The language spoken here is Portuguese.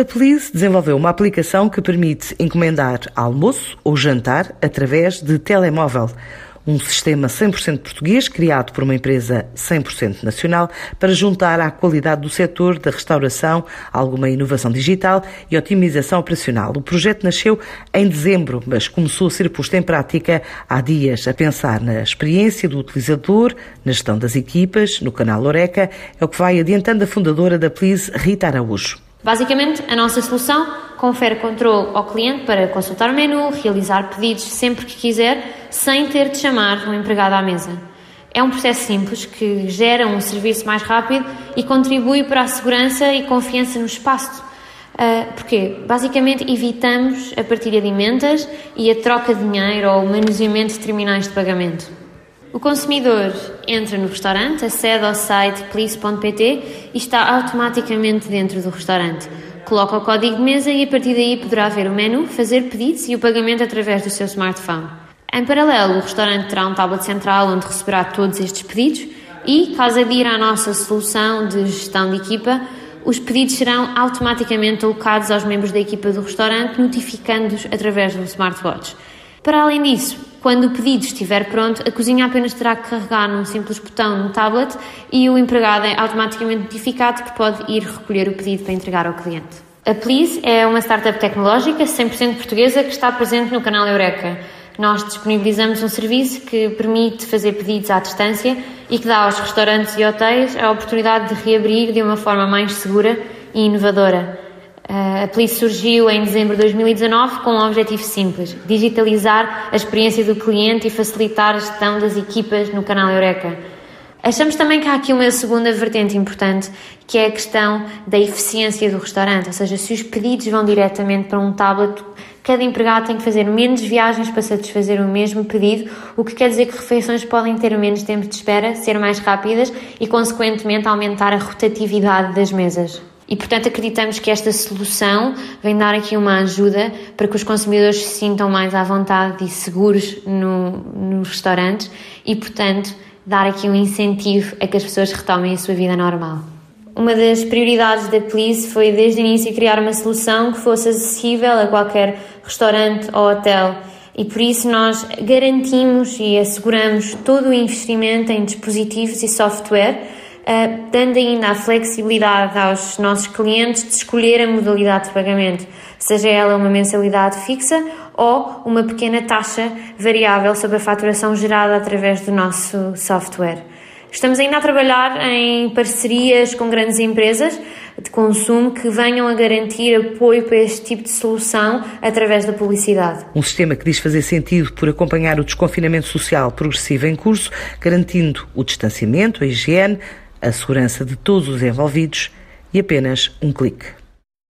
A Police desenvolveu uma aplicação que permite encomendar almoço ou jantar através de telemóvel. Um sistema 100% português, criado por uma empresa 100% nacional, para juntar à qualidade do setor da restauração alguma inovação digital e otimização operacional. O projeto nasceu em dezembro, mas começou a ser posto em prática há dias, a pensar na experiência do utilizador, na gestão das equipas, no canal Oreca, é o que vai adiantando a fundadora da Please, Rita Araújo. Basicamente, a nossa solução confere controle ao cliente para consultar o menu, realizar pedidos sempre que quiser, sem ter de chamar um empregado à mesa. É um processo simples que gera um serviço mais rápido e contribui para a segurança e confiança no espaço. Uh, basicamente evitamos a partilha de emendas e a troca de dinheiro ou o manuseamento de terminais de pagamento. O consumidor entra no restaurante, acede ao site police.pt e está automaticamente dentro do restaurante. Coloca o código de mesa e a partir daí poderá ver o menu, fazer pedidos e o pagamento através do seu smartphone. Em paralelo, o restaurante terá um tablet central onde receberá todos estes pedidos e, caso adira à nossa solução de gestão de equipa, os pedidos serão automaticamente alocados aos membros da equipa do restaurante, notificando-os através do smartwatch. Para além disso, quando o pedido estiver pronto, a cozinha apenas terá que carregar num simples botão no tablet e o empregado é automaticamente notificado que pode ir recolher o pedido para entregar ao cliente. A Please é uma startup tecnológica 100% portuguesa que está presente no canal Eureka. Nós disponibilizamos um serviço que permite fazer pedidos à distância e que dá aos restaurantes e hotéis a oportunidade de reabrir de uma forma mais segura e inovadora. A Police surgiu em dezembro de 2019 com um objetivo simples: digitalizar a experiência do cliente e facilitar a gestão das equipas no canal Eureka. Achamos também que há aqui uma segunda vertente importante, que é a questão da eficiência do restaurante, ou seja, se os pedidos vão diretamente para um tablet, cada empregado tem que fazer menos viagens para satisfazer o mesmo pedido, o que quer dizer que refeições podem ter menos tempo de espera, ser mais rápidas e, consequentemente, aumentar a rotatividade das mesas. E, portanto, acreditamos que esta solução vem dar aqui uma ajuda para que os consumidores se sintam mais à vontade e seguros no, nos restaurantes e, portanto, dar aqui um incentivo a que as pessoas retomem a sua vida normal. Uma das prioridades da Please foi desde o início criar uma solução que fosse acessível a qualquer restaurante ou hotel e por isso nós garantimos e asseguramos todo o investimento em dispositivos e software uh, dando ainda a flexibilidade aos nossos clientes de escolher a modalidade de pagamento, seja ela uma mensalidade fixa ou uma pequena taxa variável sobre a faturação gerada através do nosso software. Estamos ainda a trabalhar em parcerias com grandes empresas de consumo que venham a garantir apoio para este tipo de solução através da publicidade. Um sistema que diz fazer sentido por acompanhar o desconfinamento social progressivo em curso, garantindo o distanciamento, a higiene, a segurança de todos os envolvidos e apenas um clique.